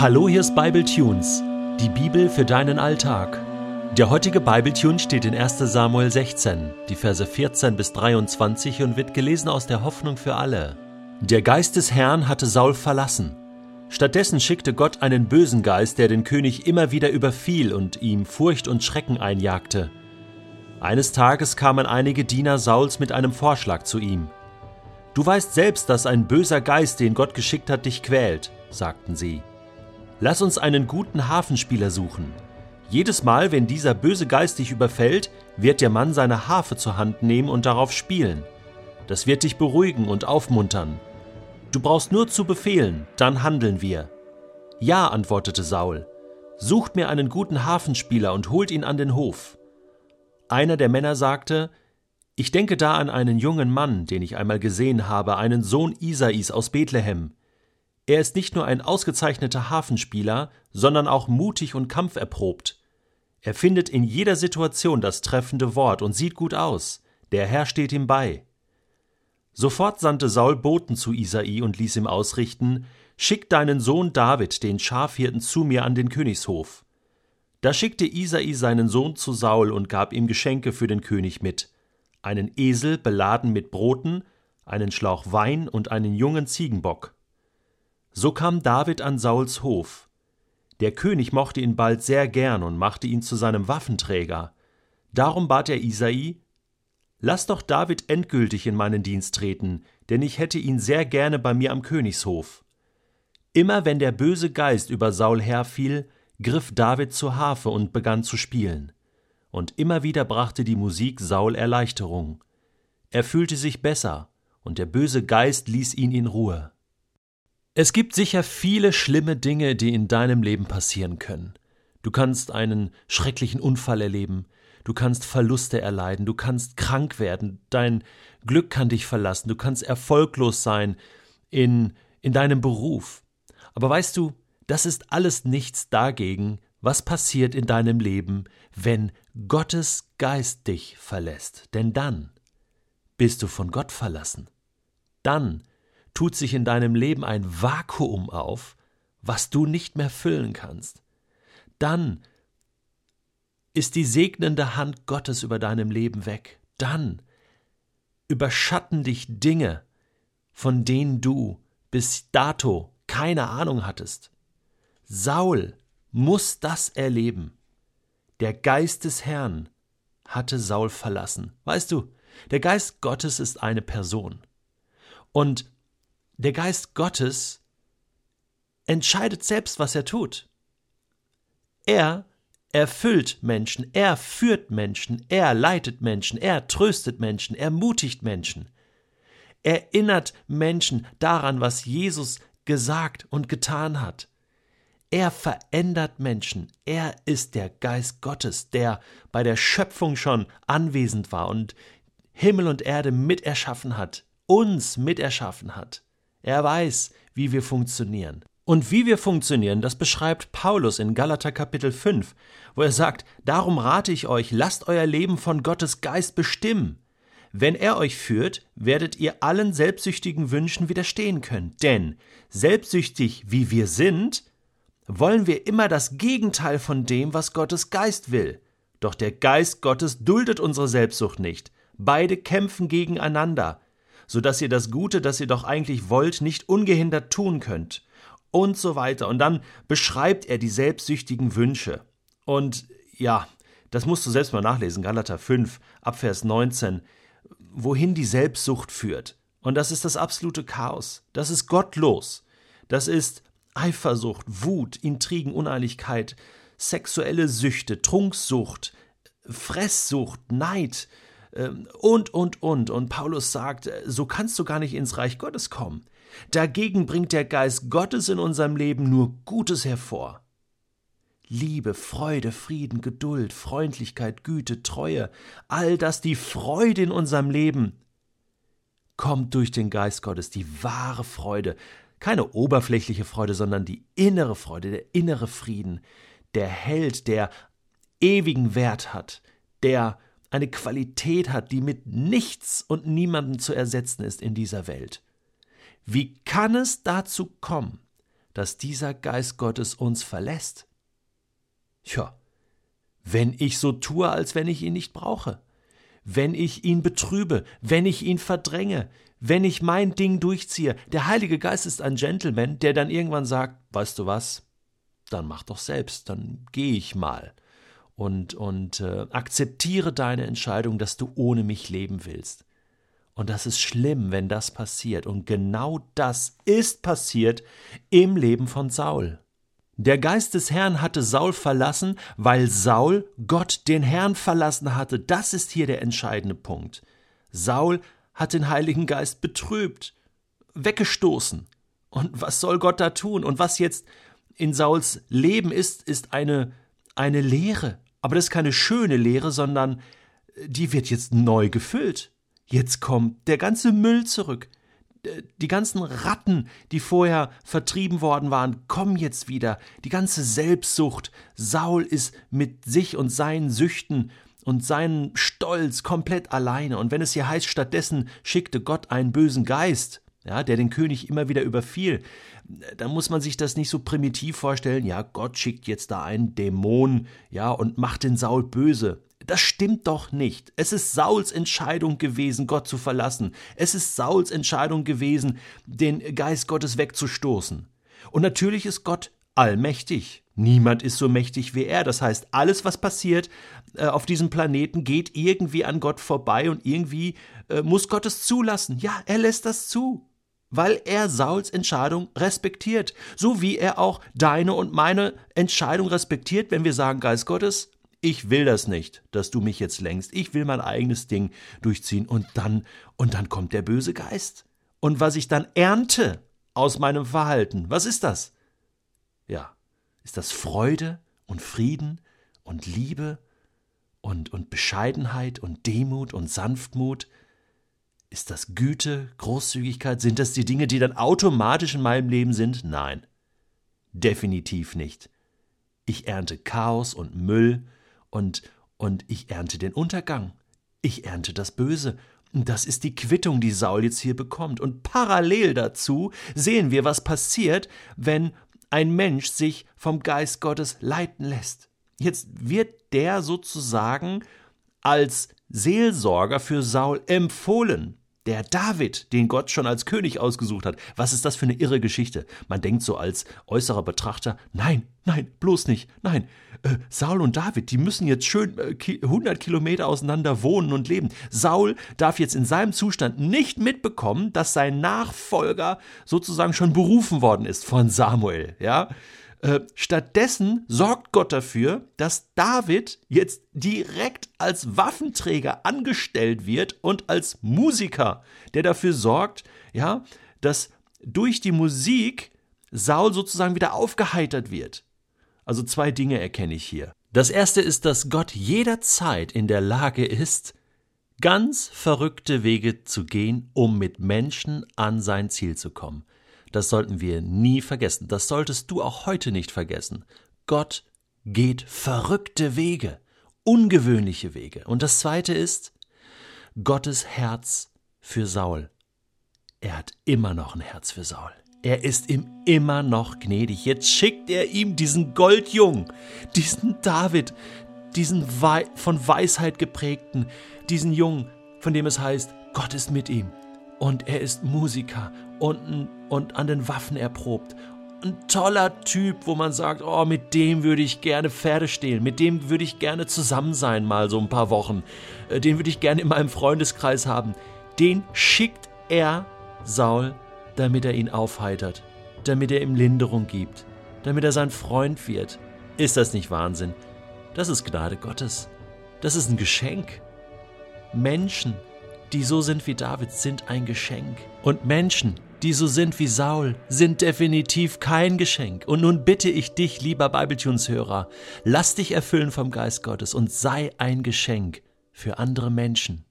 Hallo, hier ist Bible Tunes, die Bibel für deinen Alltag. Der heutige Bible Tune steht in 1. Samuel 16, die Verse 14 bis 23 und wird gelesen aus der Hoffnung für alle. Der Geist des Herrn hatte Saul verlassen. Stattdessen schickte Gott einen bösen Geist, der den König immer wieder überfiel und ihm Furcht und Schrecken einjagte. Eines Tages kamen einige Diener Sauls mit einem Vorschlag zu ihm. Du weißt selbst, dass ein böser Geist, den Gott geschickt hat, dich quält, sagten sie. Lass uns einen guten Hafenspieler suchen. Jedes Mal, wenn dieser böse Geist dich überfällt, wird der Mann seine Harfe zur Hand nehmen und darauf spielen. Das wird dich beruhigen und aufmuntern. Du brauchst nur zu befehlen, dann handeln wir. Ja, antwortete Saul. Sucht mir einen guten Hafenspieler und holt ihn an den Hof. Einer der Männer sagte, ich denke da an einen jungen Mann, den ich einmal gesehen habe, einen Sohn Isais aus Bethlehem. Er ist nicht nur ein ausgezeichneter Hafenspieler, sondern auch mutig und kampferprobt. Er findet in jeder Situation das treffende Wort und sieht gut aus. Der Herr steht ihm bei. Sofort sandte Saul Boten zu Isai und ließ ihm ausrichten: Schick deinen Sohn David, den Schafhirten, zu mir an den Königshof. Da schickte Isai seinen Sohn zu Saul und gab ihm Geschenke für den König mit: einen Esel beladen mit Broten, einen Schlauch Wein und einen jungen Ziegenbock. So kam David an Sauls Hof. Der König mochte ihn bald sehr gern und machte ihn zu seinem Waffenträger. Darum bat er Isai, Lass doch David endgültig in meinen Dienst treten, denn ich hätte ihn sehr gerne bei mir am Königshof. Immer wenn der böse Geist über Saul herfiel, griff David zur Harfe und begann zu spielen. Und immer wieder brachte die Musik Saul Erleichterung. Er fühlte sich besser, und der böse Geist ließ ihn in Ruhe. Es gibt sicher viele schlimme Dinge, die in deinem Leben passieren können. Du kannst einen schrecklichen Unfall erleben, du kannst Verluste erleiden, du kannst krank werden, dein Glück kann dich verlassen, du kannst erfolglos sein in, in deinem Beruf. Aber weißt du, das ist alles nichts dagegen, was passiert in deinem Leben, wenn Gottes Geist dich verlässt. Denn dann bist du von Gott verlassen. Dann tut sich in deinem Leben ein Vakuum auf, was du nicht mehr füllen kannst. Dann ist die segnende Hand Gottes über deinem Leben weg. Dann überschatten dich Dinge, von denen du bis dato keine Ahnung hattest. Saul muss das erleben. Der Geist des Herrn hatte Saul verlassen. Weißt du, der Geist Gottes ist eine Person. Und der Geist Gottes entscheidet selbst, was er tut. Er erfüllt Menschen, er führt Menschen, er leitet Menschen, er tröstet Menschen, ermutigt Menschen, erinnert Menschen daran, was Jesus gesagt und getan hat. Er verändert Menschen. Er ist der Geist Gottes, der bei der Schöpfung schon anwesend war und Himmel und Erde miterschaffen hat, uns miterschaffen hat. Er weiß, wie wir funktionieren. Und wie wir funktionieren, das beschreibt Paulus in Galater Kapitel 5, wo er sagt, darum rate ich euch, lasst euer Leben von Gottes Geist bestimmen. Wenn er euch führt, werdet ihr allen selbstsüchtigen Wünschen widerstehen können. Denn selbstsüchtig wie wir sind, wollen wir immer das Gegenteil von dem, was Gottes Geist will. Doch der Geist Gottes duldet unsere Selbstsucht nicht. Beide kämpfen gegeneinander so dass ihr das Gute, das ihr doch eigentlich wollt, nicht ungehindert tun könnt. Und so weiter. Und dann beschreibt er die selbstsüchtigen Wünsche. Und ja, das musst du selbst mal nachlesen, Galater 5, Abvers 19, wohin die Selbstsucht führt. Und das ist das absolute Chaos. Das ist gottlos. Das ist Eifersucht, Wut, Intrigen, Uneinigkeit, sexuelle Süchte, Trunksucht, Fresssucht, Neid, und, und, und. Und Paulus sagt, äh, so kannst du gar nicht ins Reich Gottes kommen. Dagegen bringt der Geist Gottes in unserem Leben nur Gutes hervor. Liebe, Freude, Frieden, Geduld, Freundlichkeit, Güte, Treue, all das, die Freude in unserem Leben, kommt durch den Geist Gottes, die wahre Freude, keine oberflächliche Freude, sondern die innere Freude, der innere Frieden, der Held, der ewigen Wert hat, der eine Qualität hat, die mit nichts und niemandem zu ersetzen ist in dieser Welt. Wie kann es dazu kommen, dass dieser Geist Gottes uns verlässt? Tja, wenn ich so tue, als wenn ich ihn nicht brauche, wenn ich ihn betrübe, wenn ich ihn verdränge, wenn ich mein Ding durchziehe. Der Heilige Geist ist ein Gentleman, der dann irgendwann sagt, weißt du was, dann mach doch selbst, dann gehe ich mal und, und äh, akzeptiere deine Entscheidung, dass du ohne mich leben willst. Und das ist schlimm, wenn das passiert. Und genau das ist passiert im Leben von Saul. Der Geist des Herrn hatte Saul verlassen, weil Saul Gott den Herrn verlassen hatte. Das ist hier der entscheidende Punkt. Saul hat den Heiligen Geist betrübt, weggestoßen. Und was soll Gott da tun? Und was jetzt in Sauls Leben ist, ist eine, eine Lehre. Aber das ist keine schöne Lehre, sondern die wird jetzt neu gefüllt. Jetzt kommt der ganze Müll zurück. Die ganzen Ratten, die vorher vertrieben worden waren, kommen jetzt wieder. Die ganze Selbstsucht. Saul ist mit sich und seinen Süchten und seinen Stolz komplett alleine. Und wenn es hier heißt, stattdessen schickte Gott einen bösen Geist, ja, der den König immer wieder überfiel, dann muss man sich das nicht so primitiv vorstellen, ja, Gott schickt jetzt da einen Dämon, ja, und macht den Saul böse. Das stimmt doch nicht. Es ist Sauls Entscheidung gewesen, Gott zu verlassen. Es ist Sauls Entscheidung gewesen, den Geist Gottes wegzustoßen. Und natürlich ist Gott allmächtig. Niemand ist so mächtig wie er. Das heißt, alles, was passiert äh, auf diesem Planeten, geht irgendwie an Gott vorbei und irgendwie äh, muss Gott es zulassen. Ja, er lässt das zu weil er Sauls Entscheidung respektiert, so wie er auch deine und meine Entscheidung respektiert, wenn wir sagen, Geist Gottes, ich will das nicht, dass du mich jetzt lenkst. Ich will mein eigenes Ding durchziehen und dann und dann kommt der böse Geist. Und was ich dann ernte aus meinem Verhalten, was ist das? Ja, ist das Freude und Frieden und Liebe und und Bescheidenheit und Demut und Sanftmut? Ist das Güte, Großzügigkeit? Sind das die Dinge, die dann automatisch in meinem Leben sind? Nein, definitiv nicht. Ich ernte Chaos und Müll und, und ich ernte den Untergang. Ich ernte das Böse. Das ist die Quittung, die Saul jetzt hier bekommt. Und parallel dazu sehen wir, was passiert, wenn ein Mensch sich vom Geist Gottes leiten lässt. Jetzt wird der sozusagen als Seelsorger für Saul empfohlen. Der David, den Gott schon als König ausgesucht hat. Was ist das für eine irre Geschichte? Man denkt so als äußerer Betrachter, nein, nein, bloß nicht, nein. Äh, Saul und David, die müssen jetzt schön äh, 100 Kilometer auseinander wohnen und leben. Saul darf jetzt in seinem Zustand nicht mitbekommen, dass sein Nachfolger sozusagen schon berufen worden ist von Samuel, ja. Äh, stattdessen sorgt Gott dafür, dass David jetzt direkt als Waffenträger angestellt wird und als Musiker, der dafür sorgt, ja, dass durch die Musik Saul sozusagen wieder aufgeheitert wird. Also zwei Dinge erkenne ich hier. Das erste ist, dass Gott jederzeit in der Lage ist, ganz verrückte Wege zu gehen, um mit Menschen an sein Ziel zu kommen. Das sollten wir nie vergessen. Das solltest du auch heute nicht vergessen. Gott geht verrückte Wege, ungewöhnliche Wege. Und das zweite ist Gottes Herz für Saul. Er hat immer noch ein Herz für Saul. Er ist ihm immer noch gnädig. Jetzt schickt er ihm diesen Goldjungen, diesen David, diesen von Weisheit geprägten, diesen Jungen, von dem es heißt, Gott ist mit ihm und er ist Musiker und, und an den Waffen erprobt. Ein toller Typ, wo man sagt, oh, mit dem würde ich gerne Pferde stehlen, mit dem würde ich gerne zusammen sein, mal so ein paar Wochen. Äh, den würde ich gerne in meinem Freundeskreis haben. Den schickt er Saul, damit er ihn aufheitert, damit er ihm Linderung gibt, damit er sein Freund wird. Ist das nicht Wahnsinn? Das ist Gnade Gottes. Das ist ein Geschenk. Menschen, die so sind wie David, sind ein Geschenk. Und Menschen, die so sind wie Saul, sind definitiv kein Geschenk. Und nun bitte ich dich, lieber Bibletunes-Hörer, lass dich erfüllen vom Geist Gottes und sei ein Geschenk für andere Menschen.